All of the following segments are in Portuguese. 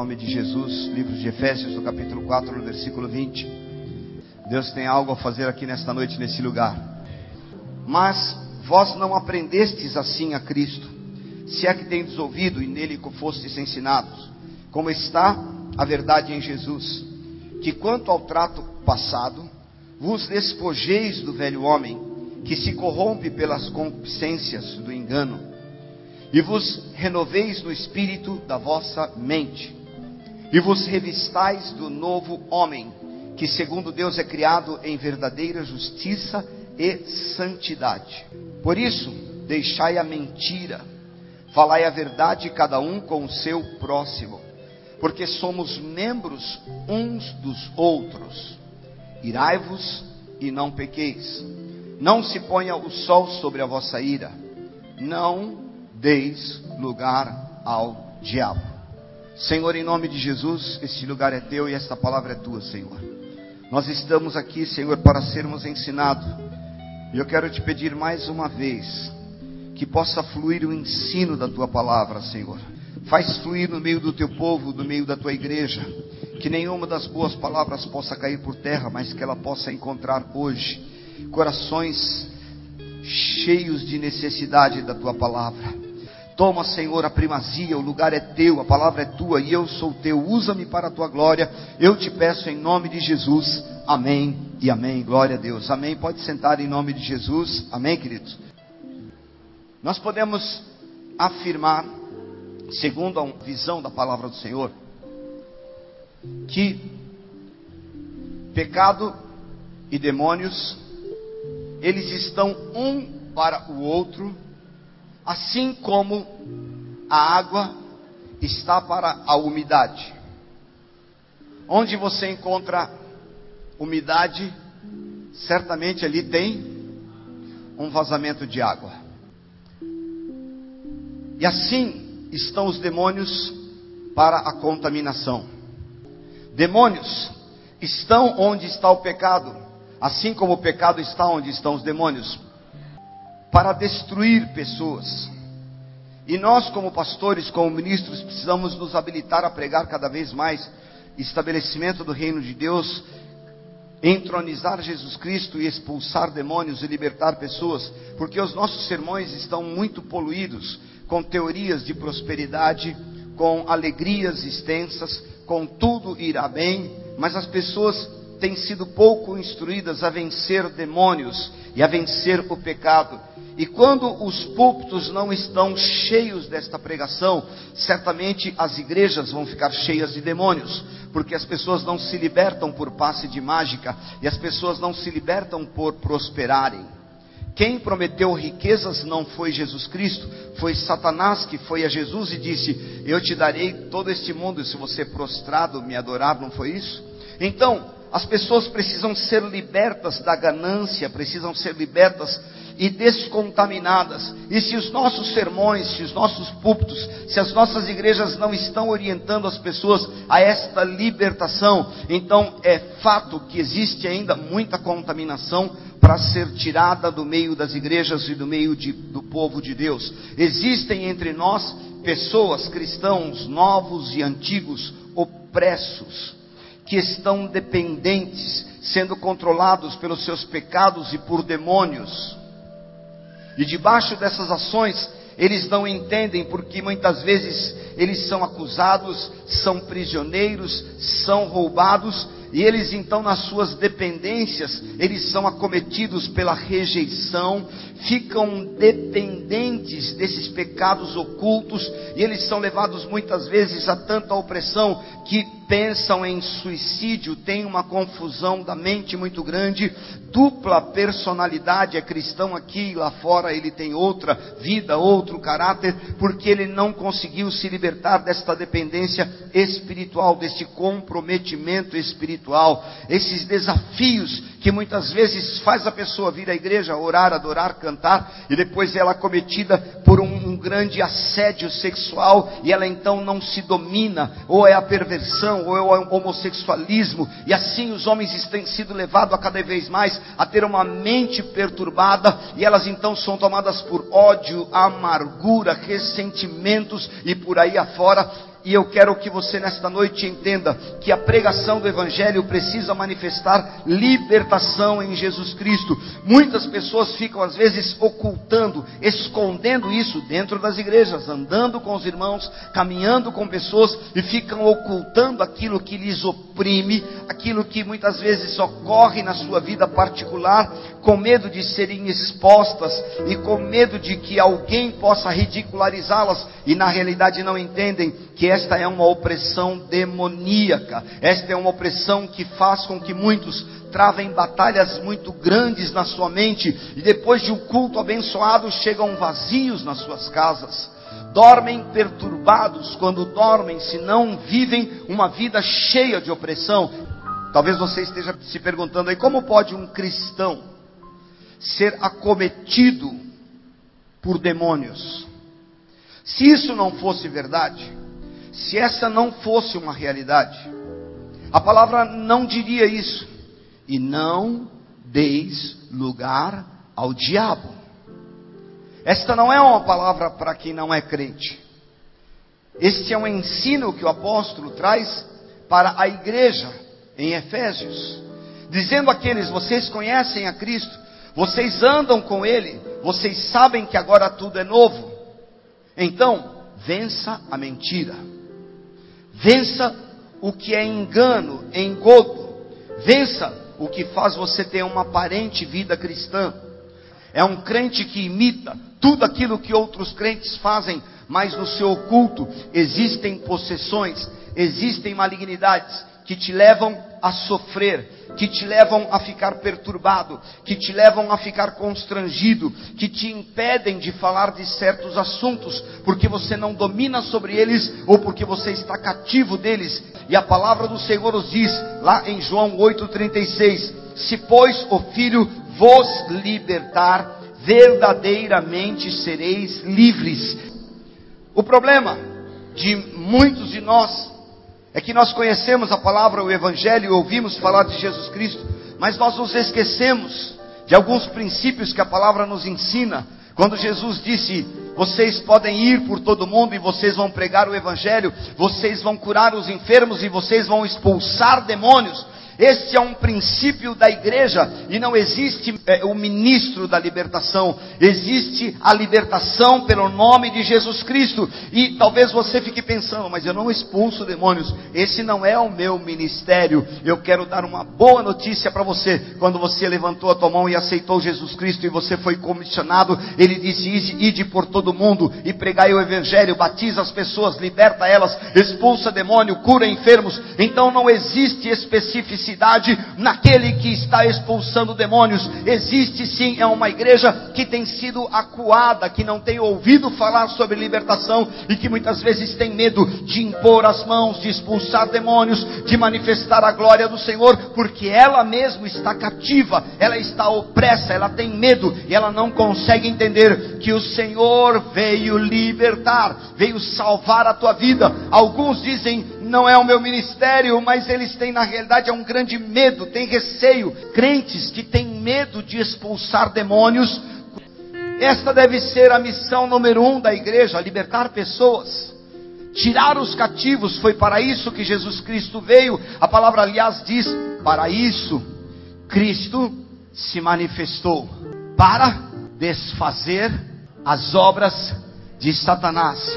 nome de Jesus, livro de Efésios, no capítulo 4, no versículo 20. Deus tem algo a fazer aqui nesta noite, nesse lugar. Mas vós não aprendestes assim a Cristo, se é que tendes ouvido e nele fostes ensinados, como está a verdade em Jesus, que quanto ao trato passado, vos despojeis do velho homem, que se corrompe pelas concupiscências do engano e vos renoveis no espírito da vossa mente, e vos revistais do novo homem, que segundo Deus é criado em verdadeira justiça e santidade. Por isso, deixai a mentira, falai a verdade cada um com o seu próximo, porque somos membros uns dos outros. Irai-vos e não pequeis. Não se ponha o sol sobre a vossa ira. Não deis lugar ao diabo. Senhor, em nome de Jesus, este lugar é teu e esta palavra é tua, Senhor. Nós estamos aqui, Senhor, para sermos ensinados. E eu quero te pedir mais uma vez que possa fluir o ensino da tua palavra, Senhor. Faz fluir no meio do teu povo, no meio da tua igreja, que nenhuma das boas palavras possa cair por terra, mas que ela possa encontrar hoje corações cheios de necessidade da tua palavra. Toma, Senhor, a primazia, o lugar é teu, a palavra é tua e eu sou teu. Usa-me para a tua glória. Eu te peço em nome de Jesus. Amém e amém. Glória a Deus. Amém. Pode sentar em nome de Jesus. Amém, queridos. Nós podemos afirmar, segundo a visão da palavra do Senhor, que pecado e demônios eles estão um para o outro assim como a água está para a umidade. Onde você encontra umidade, certamente ali tem um vazamento de água. E assim estão os demônios para a contaminação. Demônios estão onde está o pecado, assim como o pecado está onde estão os demônios para destruir pessoas. E nós, como pastores, como ministros, precisamos nos habilitar a pregar cada vez mais estabelecimento do reino de Deus, entronizar Jesus Cristo e expulsar demônios e libertar pessoas, porque os nossos sermões estão muito poluídos com teorias de prosperidade, com alegrias extensas, com tudo irá bem, mas as pessoas têm sido pouco instruídas a vencer demônios e a vencer o pecado. E quando os púlpitos não estão cheios desta pregação, certamente as igrejas vão ficar cheias de demônios, porque as pessoas não se libertam por passe de mágica e as pessoas não se libertam por prosperarem. Quem prometeu riquezas não foi Jesus Cristo, foi Satanás que foi a Jesus e disse: Eu te darei todo este mundo se você prostrado me adorar, não foi isso? Então, as pessoas precisam ser libertas da ganância, precisam ser libertas e descontaminadas. E se os nossos sermões, se os nossos púlpitos, se as nossas igrejas não estão orientando as pessoas a esta libertação, então é fato que existe ainda muita contaminação para ser tirada do meio das igrejas e do meio de, do povo de Deus. Existem entre nós pessoas, cristãos, novos e antigos, opressos que estão dependentes, sendo controlados pelos seus pecados e por demônios. E debaixo dessas ações, eles não entendem porque muitas vezes eles são acusados, são prisioneiros, são roubados e eles então nas suas dependências, eles são acometidos pela rejeição, ficam dependentes desses pecados ocultos e eles são levados muitas vezes a tanta opressão que pensam em suicídio, tem uma confusão da mente muito grande, dupla personalidade, é cristão aqui e lá fora, ele tem outra vida, outro caráter, porque ele não conseguiu se libertar desta dependência espiritual, deste comprometimento espiritual, esses desafios que muitas vezes faz a pessoa vir à igreja, orar, adorar, cantar, e depois ela é cometida por um, um grande assédio sexual, e ela então não se domina, ou é a perversão, ou é o homossexualismo, e assim os homens têm sido levados a cada vez mais a ter uma mente perturbada, e elas então são tomadas por ódio, amargura, ressentimentos e por aí afora, e eu quero que você nesta noite entenda que a pregação do Evangelho precisa manifestar libertação em Jesus Cristo. Muitas pessoas ficam às vezes ocultando, escondendo isso dentro das igrejas, andando com os irmãos, caminhando com pessoas e ficam ocultando aquilo que lhes oprime, aquilo que muitas vezes ocorre na sua vida particular, com medo de serem expostas e com medo de que alguém possa ridicularizá-las e na realidade não entendem que esta é uma opressão demoníaca, esta é uma opressão que faz com que muitos travem batalhas muito grandes na sua mente e depois de um culto abençoado chegam vazios nas suas casas. Dormem perturbados quando dormem, se não vivem uma vida cheia de opressão. Talvez você esteja se perguntando aí como pode um cristão ser acometido por demônios? Se isso não fosse verdade, se essa não fosse uma realidade, a palavra não diria isso. E não deis lugar ao diabo. Esta não é uma palavra para quem não é crente. Este é um ensino que o apóstolo traz para a igreja em Efésios, dizendo àqueles: vocês conhecem a Cristo, vocês andam com Ele, vocês sabem que agora tudo é novo. Então, vença a mentira. Vença o que é engano, engodo. Vença o que faz você ter uma aparente vida cristã. É um crente que imita tudo aquilo que outros crentes fazem, mas no seu oculto existem possessões, existem malignidades que te levam a sofrer, que te levam a ficar perturbado, que te levam a ficar constrangido, que te impedem de falar de certos assuntos, porque você não domina sobre eles ou porque você está cativo deles. E a palavra do Senhor nos diz, lá em João 8,36: Se, pois, o Filho vos libertar, verdadeiramente sereis livres. O problema de muitos de nós é que nós conhecemos a palavra, o Evangelho, ouvimos falar de Jesus Cristo, mas nós nos esquecemos de alguns princípios que a palavra nos ensina. Quando Jesus disse: Vocês podem ir por todo mundo e vocês vão pregar o Evangelho, vocês vão curar os enfermos e vocês vão expulsar demônios. Este é um princípio da igreja e não existe é, o ministro da libertação, existe a libertação pelo nome de Jesus Cristo. E talvez você fique pensando, mas eu não expulso demônios, esse não é o meu ministério. Eu quero dar uma boa notícia para você. Quando você levantou a tua mão e aceitou Jesus Cristo e você foi comissionado, ele disse: Ide por todo mundo e pregai o evangelho, batiza as pessoas, liberta elas, expulsa demônio, cura enfermos. Então não existe especificidade naquele que está expulsando demônios. Existe sim, é uma igreja que tem sido acuada, que não tem ouvido falar sobre libertação e que muitas vezes tem medo de impor as mãos, de expulsar demônios, de manifestar a glória do Senhor, porque ela mesma está cativa, ela está opressa, ela tem medo e ela não consegue entender que o Senhor veio libertar, veio salvar a tua vida. Alguns dizem, não é o meu ministério, mas eles têm na realidade é um grande medo, têm receio. Crentes que têm medo de expulsar demônios. Esta deve ser a missão número um da igreja: libertar pessoas, tirar os cativos. Foi para isso que Jesus Cristo veio. A palavra, aliás, diz: para isso Cristo se manifestou para desfazer as obras de Satanás.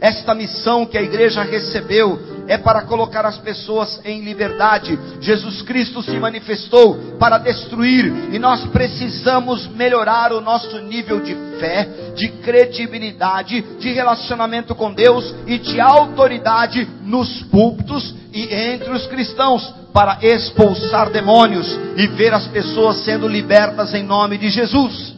Esta missão que a igreja recebeu é para colocar as pessoas em liberdade. Jesus Cristo se manifestou para destruir e nós precisamos melhorar o nosso nível de fé, de credibilidade, de relacionamento com Deus e de autoridade nos púlpitos e entre os cristãos para expulsar demônios e ver as pessoas sendo libertas em nome de Jesus.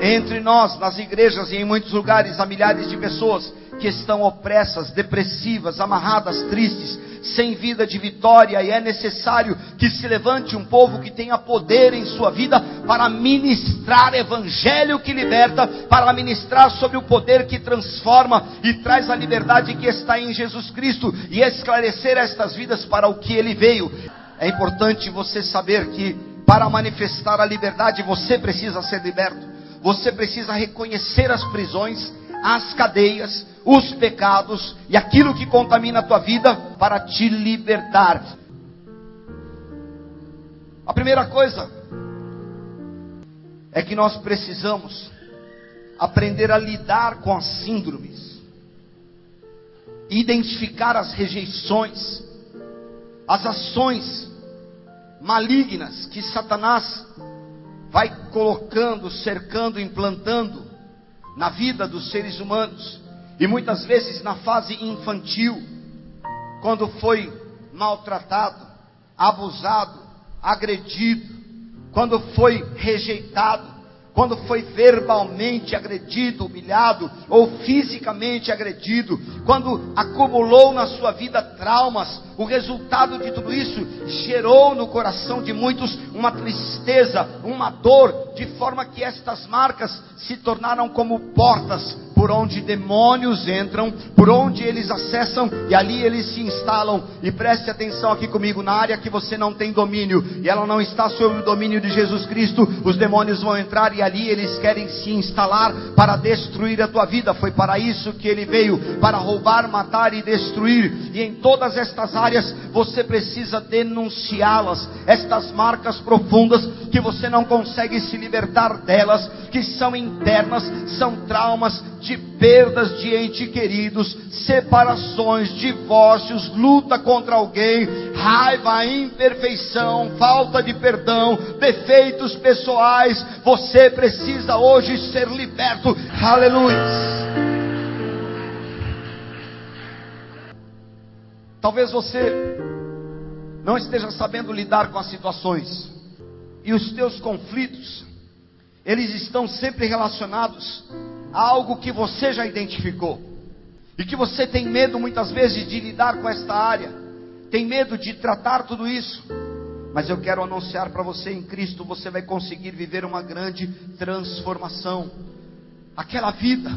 Entre nós, nas igrejas e em muitos lugares, há milhares de pessoas que estão opressas, depressivas, amarradas, tristes, sem vida de vitória, e é necessário que se levante um povo que tenha poder em sua vida para ministrar evangelho que liberta, para ministrar sobre o poder que transforma e traz a liberdade que está em Jesus Cristo e esclarecer estas vidas para o que ele veio. É importante você saber que para manifestar a liberdade você precisa ser liberto. Você precisa reconhecer as prisões, as cadeias, os pecados e aquilo que contamina a tua vida para te libertar. A primeira coisa é que nós precisamos aprender a lidar com as síndromes, identificar as rejeições, as ações malignas que Satanás vai colocando, cercando, implantando na vida dos seres humanos, e muitas vezes na fase infantil, quando foi maltratado, abusado, agredido, quando foi rejeitado, quando foi verbalmente agredido, humilhado, ou fisicamente agredido, quando acumulou na sua vida traumas, o resultado de tudo isso gerou no coração de muitos uma tristeza, uma dor, de forma que estas marcas se tornaram como portas por onde demônios entram, por onde eles acessam e ali eles se instalam. E preste atenção aqui comigo, na área que você não tem domínio e ela não está sob o domínio de Jesus Cristo, os demônios vão entrar e ali eles querem se instalar para destruir a tua vida. Foi para isso que ele veio, para roubar, matar e destruir. E em todas estas áreas você precisa denunciá-las, estas marcas profundas que você não consegue se libertar delas, que são internas, são traumas de perdas de entes queridos, separações, divórcios, luta contra alguém, raiva, imperfeição, falta de perdão, defeitos pessoais. Você precisa hoje ser liberto. Aleluia. Talvez você não esteja sabendo lidar com as situações e os teus conflitos, eles estão sempre relacionados algo que você já identificou e que você tem medo muitas vezes de lidar com esta área, tem medo de tratar tudo isso. Mas eu quero anunciar para você em Cristo, você vai conseguir viver uma grande transformação. Aquela vida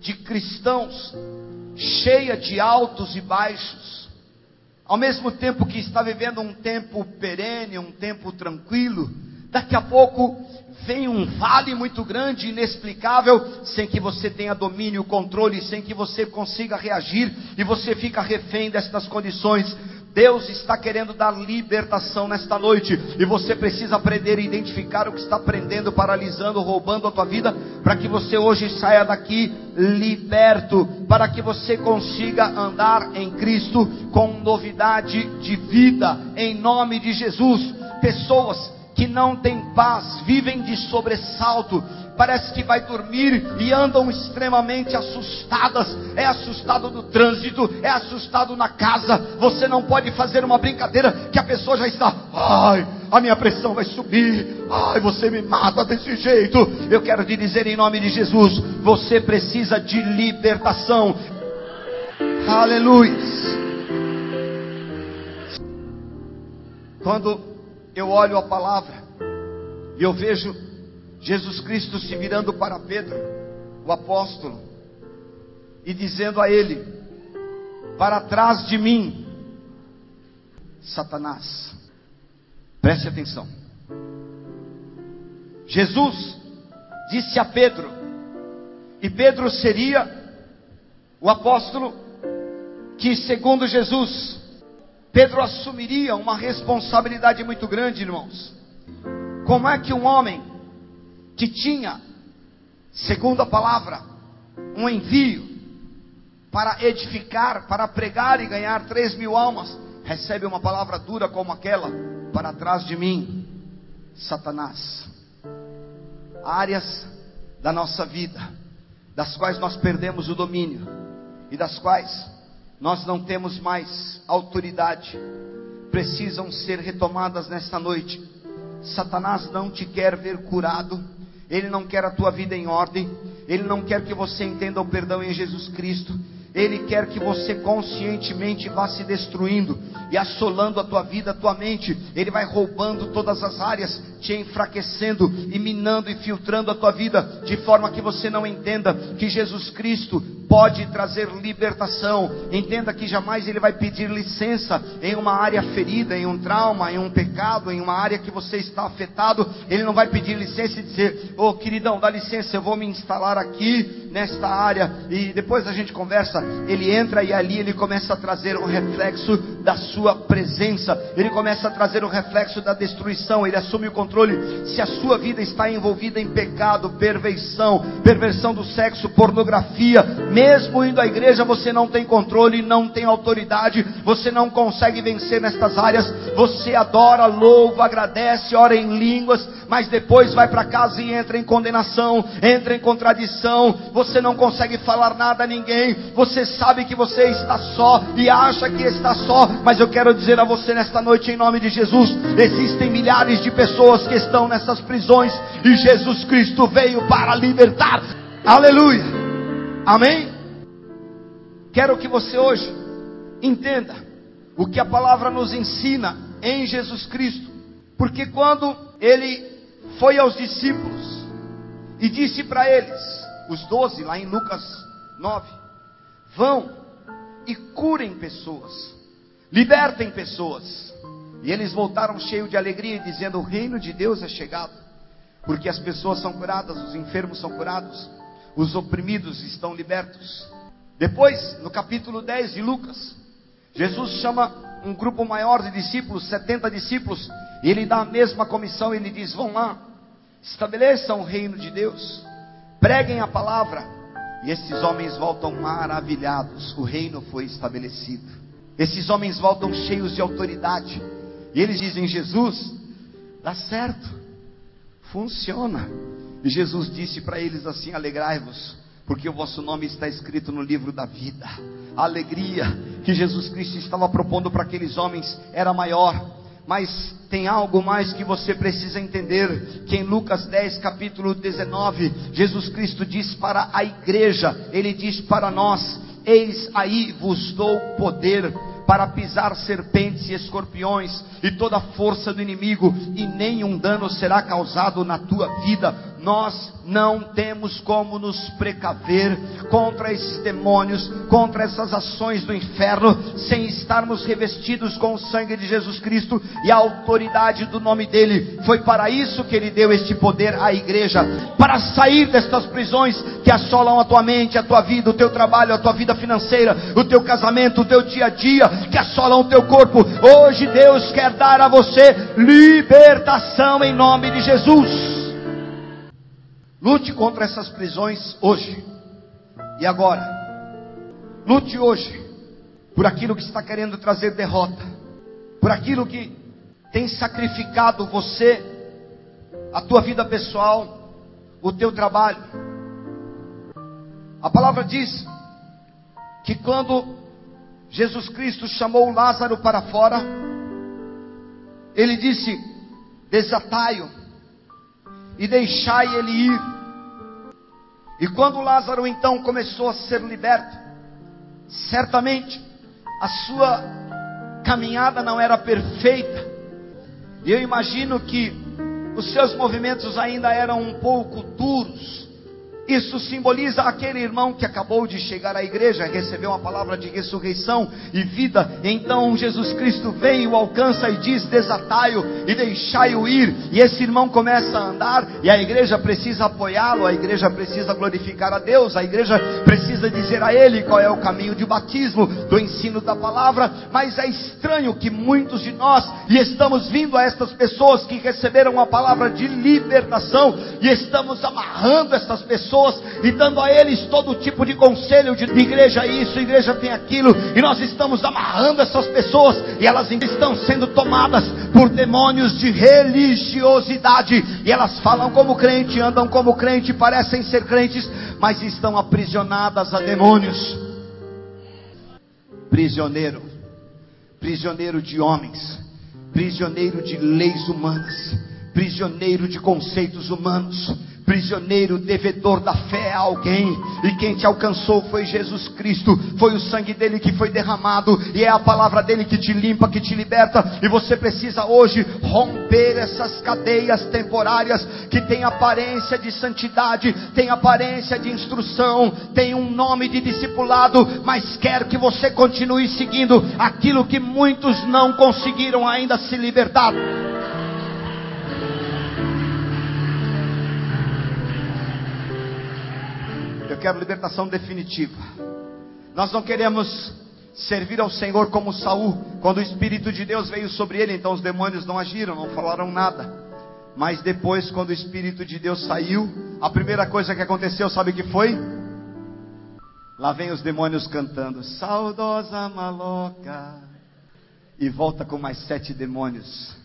de cristãos cheia de altos e baixos, ao mesmo tempo que está vivendo um tempo perene, um tempo tranquilo, daqui a pouco vem um vale muito grande, inexplicável, sem que você tenha domínio, controle, sem que você consiga reagir e você fica refém destas condições. Deus está querendo dar libertação nesta noite e você precisa aprender a identificar o que está prendendo, paralisando, roubando a tua vida, para que você hoje saia daqui liberto, para que você consiga andar em Cristo com novidade de vida, em nome de Jesus. Pessoas que não têm paz, vivem de sobressalto, parece que vai dormir e andam extremamente assustadas. É assustado no trânsito, é assustado na casa. Você não pode fazer uma brincadeira que a pessoa já está, ai, a minha pressão vai subir. Ai, você me mata desse jeito. Eu quero te dizer em nome de Jesus, você precisa de libertação. Aleluia. Quando eu olho a palavra e eu vejo Jesus Cristo se virando para Pedro, o apóstolo, e dizendo a ele: Para trás de mim, Satanás. Preste atenção. Jesus disse a Pedro, e Pedro seria o apóstolo que, segundo Jesus, Pedro assumiria uma responsabilidade muito grande, irmãos. Como é que um homem que tinha, segundo a palavra, um envio para edificar, para pregar e ganhar três mil almas, recebe uma palavra dura como aquela, para trás de mim, Satanás. Áreas da nossa vida, das quais nós perdemos o domínio e das quais nós não temos mais autoridade, precisam ser retomadas nesta noite. Satanás não te quer ver curado, ele não quer a tua vida em ordem, ele não quer que você entenda o perdão em Jesus Cristo. Ele quer que você conscientemente vá se destruindo e assolando a tua vida, a tua mente. Ele vai roubando todas as áreas, te enfraquecendo e minando e filtrando a tua vida, de forma que você não entenda que Jesus Cristo pode trazer libertação. Entenda que jamais ele vai pedir licença em uma área ferida, em um trauma, em um pecado, em uma área que você está afetado. Ele não vai pedir licença e dizer: Ô oh, queridão, dá licença, eu vou me instalar aqui nesta área e depois a gente conversa. Ele entra e ali ele começa a trazer um reflexo da sua presença, ele começa a trazer um reflexo da destruição. Ele assume o controle. Se a sua vida está envolvida em pecado, perversão, perversão do sexo, pornografia, mesmo indo à igreja, você não tem controle, não tem autoridade, você não consegue vencer nestas áreas. Você adora, louva, agradece, ora em línguas, mas depois vai para casa e entra em condenação, entra em contradição. Você não consegue falar nada a ninguém. Você sabe que você está só e acha que está só, mas eu quero dizer a você nesta noite, em nome de Jesus: existem milhares de pessoas que estão nessas prisões e Jesus Cristo veio para libertar. Aleluia. Amém? Quero que você hoje entenda o que a palavra nos ensina em Jesus Cristo. Porque quando ele foi aos discípulos e disse para eles, os doze, lá em Lucas 9, vão e curem pessoas, libertem pessoas. E eles voltaram cheios de alegria, dizendo: O reino de Deus é chegado, porque as pessoas são curadas, os enfermos são curados, os oprimidos estão libertos. Depois, no capítulo 10 de Lucas, Jesus chama um grupo maior de discípulos, 70 discípulos, e ele dá a mesma comissão, ele diz: vão lá, estabeleçam o reino de Deus, preguem a palavra, e esses homens voltam maravilhados, o reino foi estabelecido. Esses homens voltam cheios de autoridade, e eles dizem: Jesus, dá certo, funciona. E Jesus disse para eles assim: alegrai-vos porque o vosso nome está escrito no livro da vida. A alegria que Jesus Cristo estava propondo para aqueles homens era maior. Mas tem algo mais que você precisa entender, que em Lucas 10, capítulo 19, Jesus Cristo diz para a igreja, ele diz para nós: Eis aí vos dou poder para pisar serpentes e escorpiões e toda a força do inimigo, e nenhum dano será causado na tua vida nós não temos como nos precaver contra esses demônios, contra essas ações do inferno, sem estarmos revestidos com o sangue de Jesus Cristo e a autoridade do nome dele. Foi para isso que ele deu este poder à igreja, para sair destas prisões que assolam a tua mente, a tua vida, o teu trabalho, a tua vida financeira, o teu casamento, o teu dia a dia, que assolam o teu corpo. Hoje Deus quer dar a você libertação em nome de Jesus. Lute contra essas prisões hoje e agora. Lute hoje por aquilo que está querendo trazer derrota, por aquilo que tem sacrificado você, a tua vida pessoal, o teu trabalho. A palavra diz que quando Jesus Cristo chamou Lázaro para fora, ele disse: desatai-o e deixai ele ir. E quando Lázaro então começou a ser liberto, certamente a sua caminhada não era perfeita. E eu imagino que os seus movimentos ainda eram um pouco duros. Isso simboliza aquele irmão que acabou de chegar à igreja, recebeu uma palavra de ressurreição e vida. Então Jesus Cristo vem, o alcança e diz: desatai-o e deixai-o ir. E esse irmão começa a andar, e a igreja precisa apoiá-lo, a igreja precisa glorificar a Deus, a igreja precisa dizer a ele qual é o caminho de batismo, do ensino da palavra. Mas é estranho que muitos de nós, e estamos vindo a estas pessoas que receberam uma palavra de libertação, e estamos amarrando essas pessoas pessoas e dando a eles todo tipo de conselho de igreja isso, igreja tem aquilo, e nós estamos amarrando essas pessoas e elas estão sendo tomadas por demônios de religiosidade. E elas falam como crente, andam como crente, parecem ser crentes, mas estão aprisionadas a demônios. Prisioneiro, prisioneiro de homens, prisioneiro de leis humanas, prisioneiro de conceitos humanos prisioneiro, devedor da fé a alguém, e quem te alcançou foi Jesus Cristo, foi o sangue dele que foi derramado, e é a palavra dele que te limpa, que te liberta, e você precisa hoje romper essas cadeias temporárias que têm aparência de santidade, tem aparência de instrução, tem um nome de discipulado, mas quer que você continue seguindo aquilo que muitos não conseguiram ainda se libertar. Quero libertação definitiva. Nós não queremos servir ao Senhor como Saul, quando o Espírito de Deus veio sobre ele, então os demônios não agiram, não falaram nada. Mas depois, quando o Espírito de Deus saiu, a primeira coisa que aconteceu, sabe o que foi? Lá vem os demônios cantando, saudosa maloca, e volta com mais sete demônios.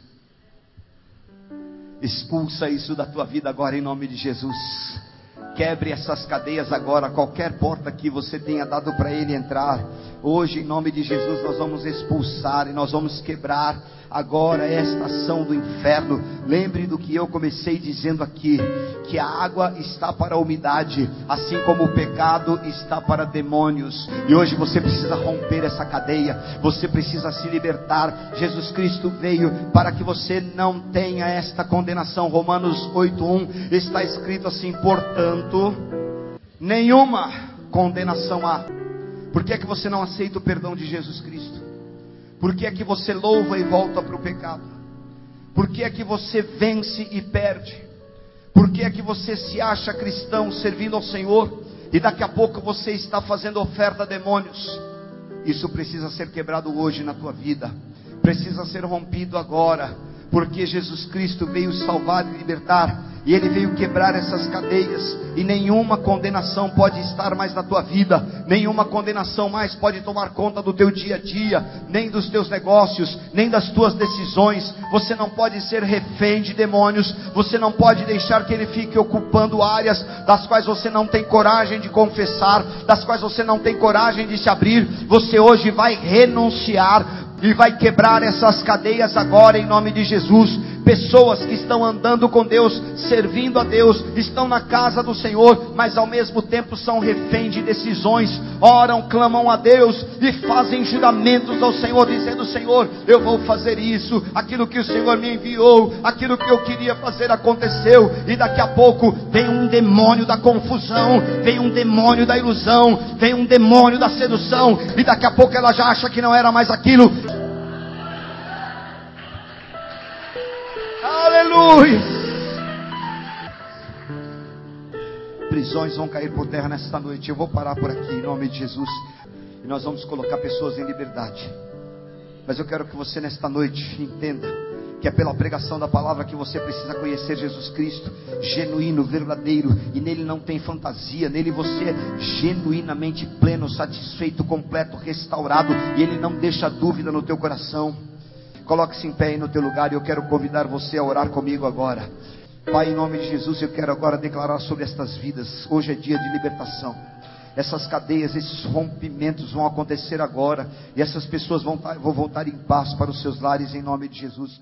Expulsa isso da tua vida agora em nome de Jesus. Quebre essas cadeias agora, qualquer porta que você tenha dado para ele entrar. Hoje, em nome de Jesus, nós vamos expulsar e nós vamos quebrar agora esta ação do inferno. Lembre do que eu comecei dizendo aqui: que a água está para a umidade, assim como o pecado está para demônios. E hoje você precisa romper essa cadeia, você precisa se libertar. Jesus Cristo veio para que você não tenha esta condenação. Romanos 8:1 está escrito assim: portanto, nenhuma condenação há. Por que é que você não aceita o perdão de Jesus Cristo? Por que é que você louva e volta para o pecado? Por que é que você vence e perde? Por que é que você se acha cristão servindo ao Senhor e daqui a pouco você está fazendo oferta a demônios? Isso precisa ser quebrado hoje na tua vida, precisa ser rompido agora, porque Jesus Cristo veio salvar e libertar e ele veio quebrar essas cadeias, e nenhuma condenação pode estar mais na tua vida, nenhuma condenação mais pode tomar conta do teu dia a dia, nem dos teus negócios, nem das tuas decisões. Você não pode ser refém de demônios, você não pode deixar que ele fique ocupando áreas das quais você não tem coragem de confessar, das quais você não tem coragem de se abrir. Você hoje vai renunciar e vai quebrar essas cadeias agora em nome de Jesus pessoas que estão andando com Deus, servindo a Deus, estão na casa do Senhor, mas ao mesmo tempo são refém de decisões, oram, clamam a Deus e fazem juramentos ao Senhor, dizendo: Senhor, eu vou fazer isso, aquilo que o Senhor me enviou, aquilo que eu queria fazer aconteceu, e daqui a pouco vem um demônio da confusão, vem um demônio da ilusão, vem um demônio da sedução, e daqui a pouco ela já acha que não era mais aquilo. Aleluia. Prisões vão cair por terra nesta noite. Eu vou parar por aqui em nome de Jesus. E nós vamos colocar pessoas em liberdade. Mas eu quero que você nesta noite entenda que é pela pregação da palavra que você precisa conhecer Jesus Cristo, genuíno, verdadeiro, e nele não tem fantasia, nele você é genuinamente pleno, satisfeito, completo, restaurado, e ele não deixa dúvida no teu coração. Coloque-se em pé aí no teu lugar e eu quero convidar você a orar comigo agora. Pai, em nome de Jesus, eu quero agora declarar sobre estas vidas. Hoje é dia de libertação. Essas cadeias, esses rompimentos vão acontecer agora. E essas pessoas vão, vão voltar em paz para os seus lares em nome de Jesus.